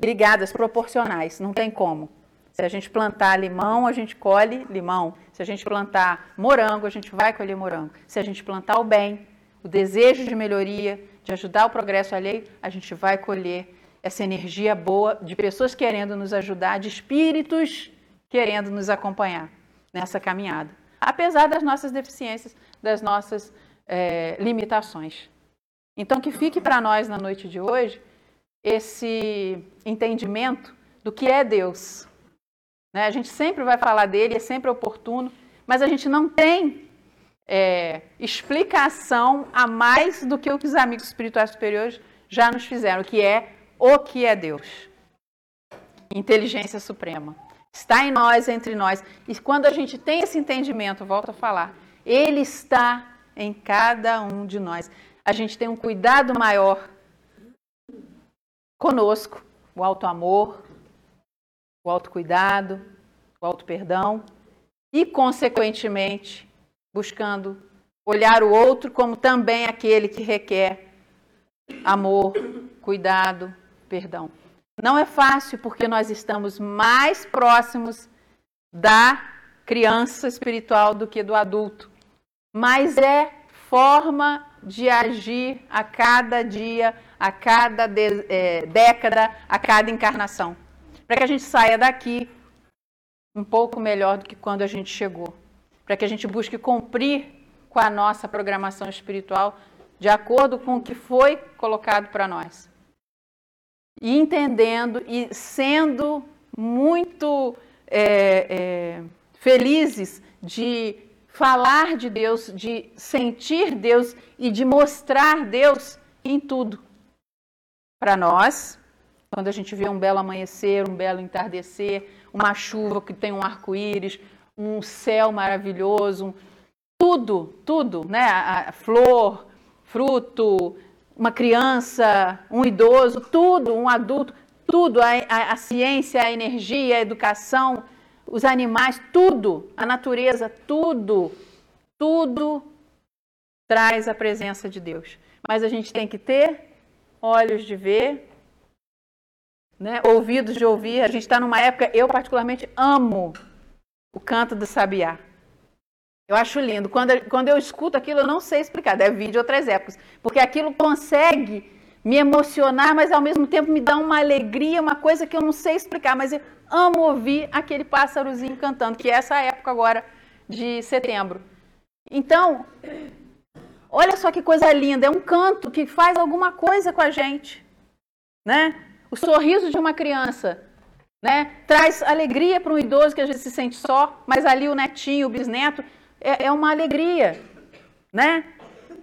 ligadas, proporcionais, não tem como. Se a gente plantar limão, a gente colhe limão. Se a gente plantar morango, a gente vai colher morango. Se a gente plantar o bem, o desejo de melhoria, de ajudar o progresso alheio, a gente vai colher essa energia boa de pessoas querendo nos ajudar, de espíritos querendo nos acompanhar nessa caminhada. Apesar das nossas deficiências, das nossas é, limitações. Então, que fique para nós na noite de hoje esse entendimento do que é Deus. Né? A gente sempre vai falar dele, é sempre oportuno, mas a gente não tem é, explicação a mais do que o que os amigos espirituais superiores já nos fizeram, que é o que é Deus. Inteligência suprema. Está em nós, entre nós. E quando a gente tem esse entendimento, volto a falar, ele está em cada um de nós. A gente tem um cuidado maior conosco o alto amor, o autocuidado, o auto perdão e, consequentemente, buscando olhar o outro como também aquele que requer amor, cuidado, perdão. Não é fácil porque nós estamos mais próximos da criança espiritual do que do adulto, mas é forma de agir a cada dia a cada de, é, década, a cada encarnação. Para que a gente saia daqui um pouco melhor do que quando a gente chegou. Para que a gente busque cumprir com a nossa programação espiritual de acordo com o que foi colocado para nós. E entendendo e sendo muito é, é, felizes de falar de Deus, de sentir Deus e de mostrar Deus em tudo. Para nós, quando a gente vê um belo amanhecer, um belo entardecer, uma chuva que tem um arco-íris, um céu maravilhoso, tudo, tudo, né? A flor, fruto, uma criança, um idoso, tudo, um adulto, tudo, a, a, a, ciência, a energia, a educação, os animais, tudo, a natureza, tudo, tudo traz a presença de Deus. Mas a gente tem que ter olhos de ver, né, ouvidos de ouvir. A gente está numa época, eu particularmente amo o canto do sabiá. Eu acho lindo. Quando, quando eu escuto aquilo, eu não sei explicar. Deve vir de outras épocas. Porque aquilo consegue me emocionar, mas ao mesmo tempo me dá uma alegria, uma coisa que eu não sei explicar. Mas eu amo ouvir aquele pássarozinho cantando, que é essa época agora de setembro. Então, olha só que coisa linda. É um canto que faz alguma coisa com a gente. Né? O sorriso de uma criança. Né? Traz alegria para um idoso que às vezes se sente só, mas ali o netinho, o bisneto, é, é uma alegria, né?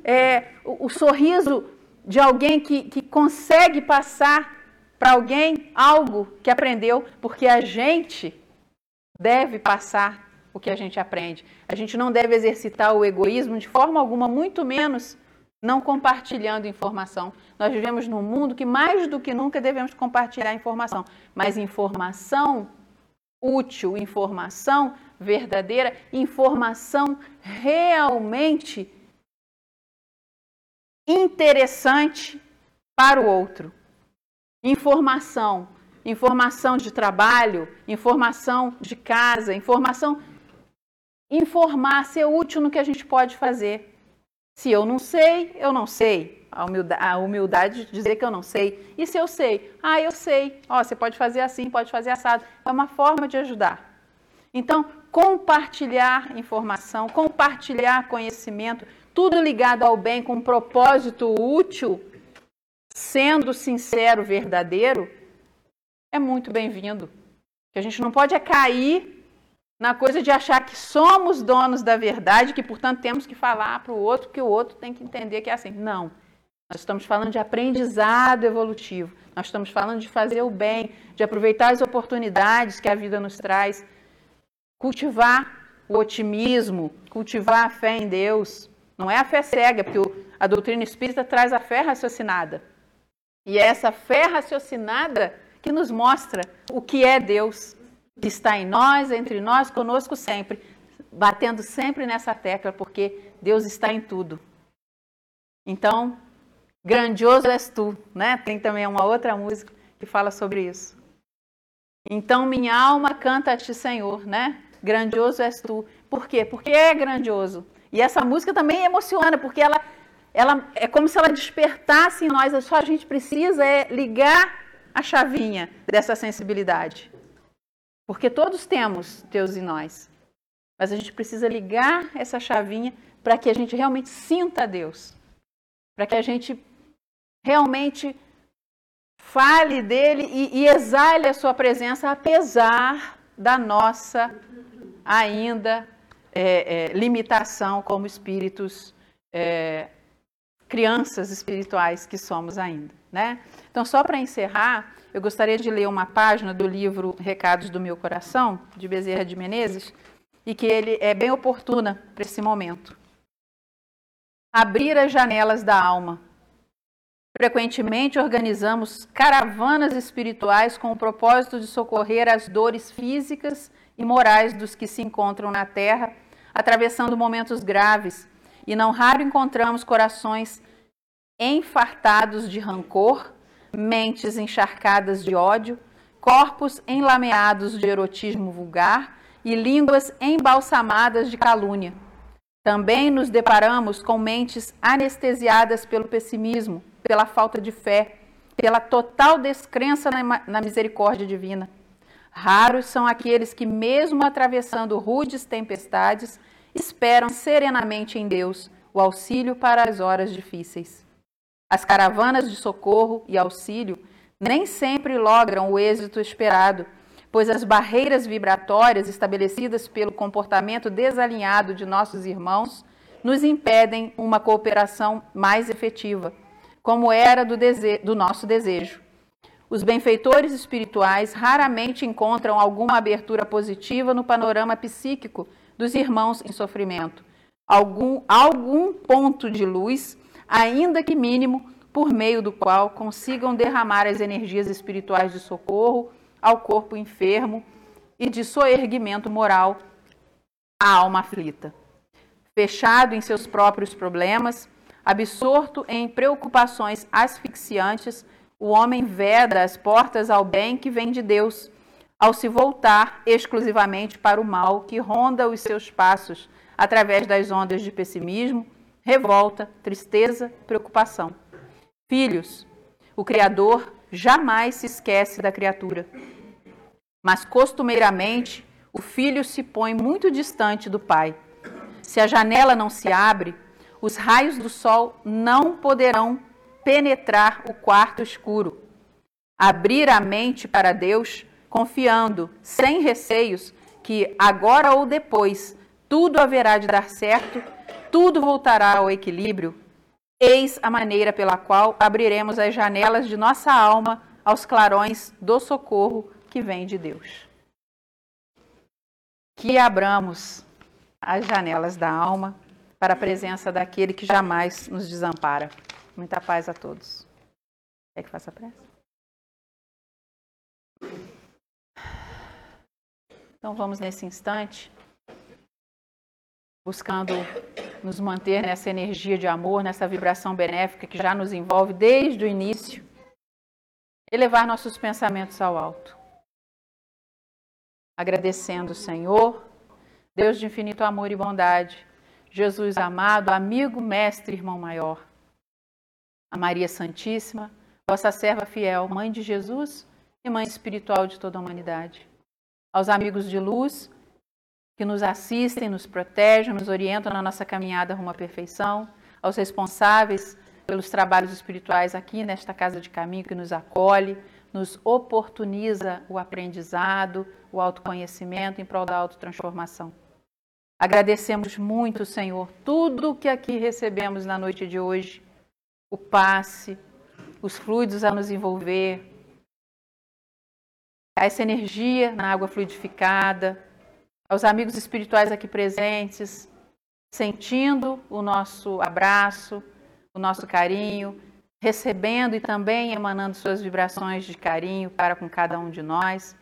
É, o, o sorriso de alguém que, que consegue passar para alguém algo que aprendeu, porque a gente deve passar o que a gente aprende. A gente não deve exercitar o egoísmo de forma alguma, muito menos não compartilhando informação. Nós vivemos num mundo que mais do que nunca devemos compartilhar informação, mas informação útil, informação verdadeira, informação realmente interessante para o outro. Informação, informação de trabalho, informação de casa, informação. Informar, ser útil no que a gente pode fazer. Se eu não sei, eu não sei. A humildade, a humildade de dizer que eu não sei. E se eu sei? Ah, eu sei. Ó, você pode fazer assim, pode fazer assado. É uma forma de ajudar. Então, compartilhar informação, compartilhar conhecimento, tudo ligado ao bem com um propósito útil, sendo sincero, verdadeiro, é muito bem-vindo. Que a gente não pode é cair na coisa de achar que somos donos da verdade, que portanto temos que falar para o outro que o outro tem que entender que é assim. Não. Nós estamos falando de aprendizado evolutivo. Nós estamos falando de fazer o bem, de aproveitar as oportunidades que a vida nos traz cultivar o otimismo, cultivar a fé em Deus. Não é a fé cega, porque a doutrina espírita traz a fé raciocinada. E é essa fé raciocinada que nos mostra o que é Deus, que está em nós, entre nós, conosco sempre, batendo sempre nessa tecla, porque Deus está em tudo. Então, grandioso és tu, né? Tem também uma outra música que fala sobre isso. Então minha alma canta a ti, Senhor, né? Grandioso és tu. Por quê? Porque é grandioso. E essa música também emociona, porque ela, ela é como se ela despertasse em nós. Só a gente precisa é ligar a chavinha dessa sensibilidade. Porque todos temos Deus em nós. Mas a gente precisa ligar essa chavinha para que a gente realmente sinta Deus. Para que a gente realmente fale dele e, e exale a sua presença, apesar da nossa ainda é, é, limitação como espíritos, é, crianças espirituais que somos ainda. Né? Então, só para encerrar, eu gostaria de ler uma página do livro Recados do Meu Coração, de Bezerra de Menezes, e que ele é bem oportuna para esse momento. Abrir as janelas da alma. Frequentemente organizamos caravanas espirituais com o propósito de socorrer as dores físicas e morais dos que se encontram na terra, atravessando momentos graves, e não raro encontramos corações enfartados de rancor, mentes encharcadas de ódio, corpos enlameados de erotismo vulgar e línguas embalsamadas de calúnia. Também nos deparamos com mentes anestesiadas pelo pessimismo, pela falta de fé, pela total descrença na, misericórdia divina Raros são aqueles que, mesmo atravessando rudes tempestades, esperam serenamente em Deus o auxílio para as horas difíceis. As caravanas de socorro e auxílio nem sempre logram o êxito esperado, pois as barreiras vibratórias estabelecidas pelo comportamento desalinhado de nossos irmãos nos impedem uma cooperação mais efetiva, como era do, do nosso desejo. Os benfeitores espirituais raramente encontram alguma abertura positiva no panorama psíquico dos irmãos em sofrimento. Algum, algum ponto de luz, ainda que mínimo, por meio do qual consigam derramar as energias espirituais de socorro ao corpo enfermo e de soerguimento moral à alma aflita. Fechado em seus próprios problemas, absorto em preocupações asfixiantes, o homem veda as portas ao bem que vem de Deus, ao se voltar exclusivamente para o mal que ronda os seus passos através das ondas de pessimismo, revolta, tristeza, preocupação. Filhos, o Criador jamais se esquece da criatura. Mas costumeiramente, o filho se põe muito distante do pai. Se a janela não se abre, os raios do sol não poderão penetrar o quarto escuro. Abrir a mente para Deus, confiando, sem receios, que agora ou depois tudo haverá de dar certo, tudo voltará ao equilíbrio. Eis a maneira pela qual abriremos as janelas de nossa alma aos clarões do socorro que vem de Deus. Que abramos as janelas da alma para a presença daquele que jamais nos desampara. Muita paz a todos. Quer que faça a prece? Então vamos nesse instante, buscando nos manter nessa energia de amor, nessa vibração benéfica que já nos envolve desde o início, elevar nossos pensamentos ao alto. Agradecendo o Senhor, Deus de infinito amor e bondade, Jesus amado, amigo, mestre, irmão maior a Maria Santíssima, vossa serva fiel, mãe de Jesus e mãe espiritual de toda a humanidade. Aos amigos de luz que nos assistem, nos protegem, nos orientam na nossa caminhada rumo à perfeição, aos responsáveis pelos trabalhos espirituais aqui nesta casa de caminho que nos acolhe, nos oportuniza o aprendizado, o autoconhecimento em prol da autotransformação. Agradecemos muito, Senhor, tudo o que aqui recebemos na noite de hoje. O passe, os fluidos a nos envolver, essa energia na água fluidificada, aos amigos espirituais aqui presentes, sentindo o nosso abraço, o nosso carinho, recebendo e também emanando suas vibrações de carinho para com cada um de nós.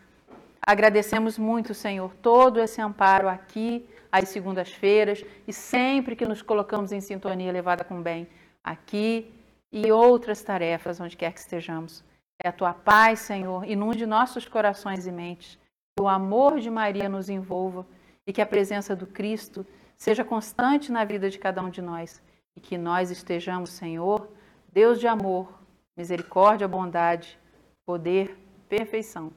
Agradecemos muito, Senhor, todo esse amparo aqui às segundas-feiras e sempre que nos colocamos em sintonia elevada com o bem aqui e outras tarefas, onde quer que estejamos. É a tua paz, Senhor, inunde nossos corações e mentes. Que o amor de Maria nos envolva e que a presença do Cristo seja constante na vida de cada um de nós. E que nós estejamos, Senhor, Deus de amor, misericórdia, bondade, poder, perfeição.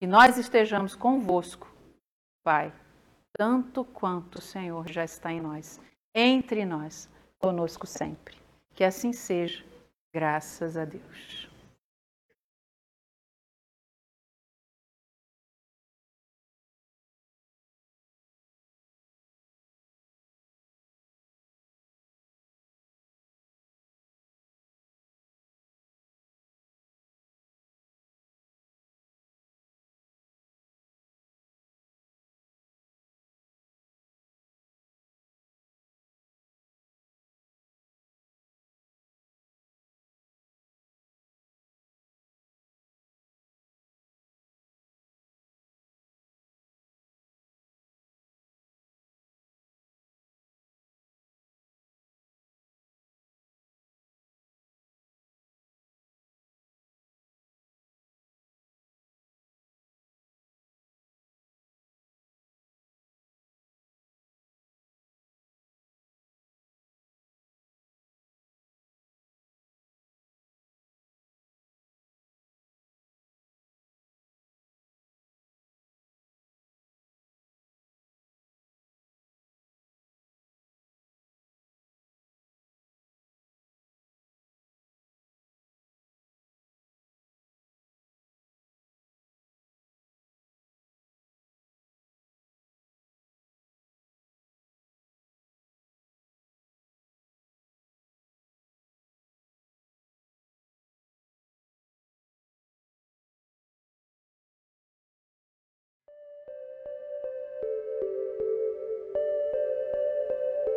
Que nós estejamos convosco, Pai, tanto quanto o Senhor já está em nós, entre nós, conosco sempre. Que assim seja, graças a Deus.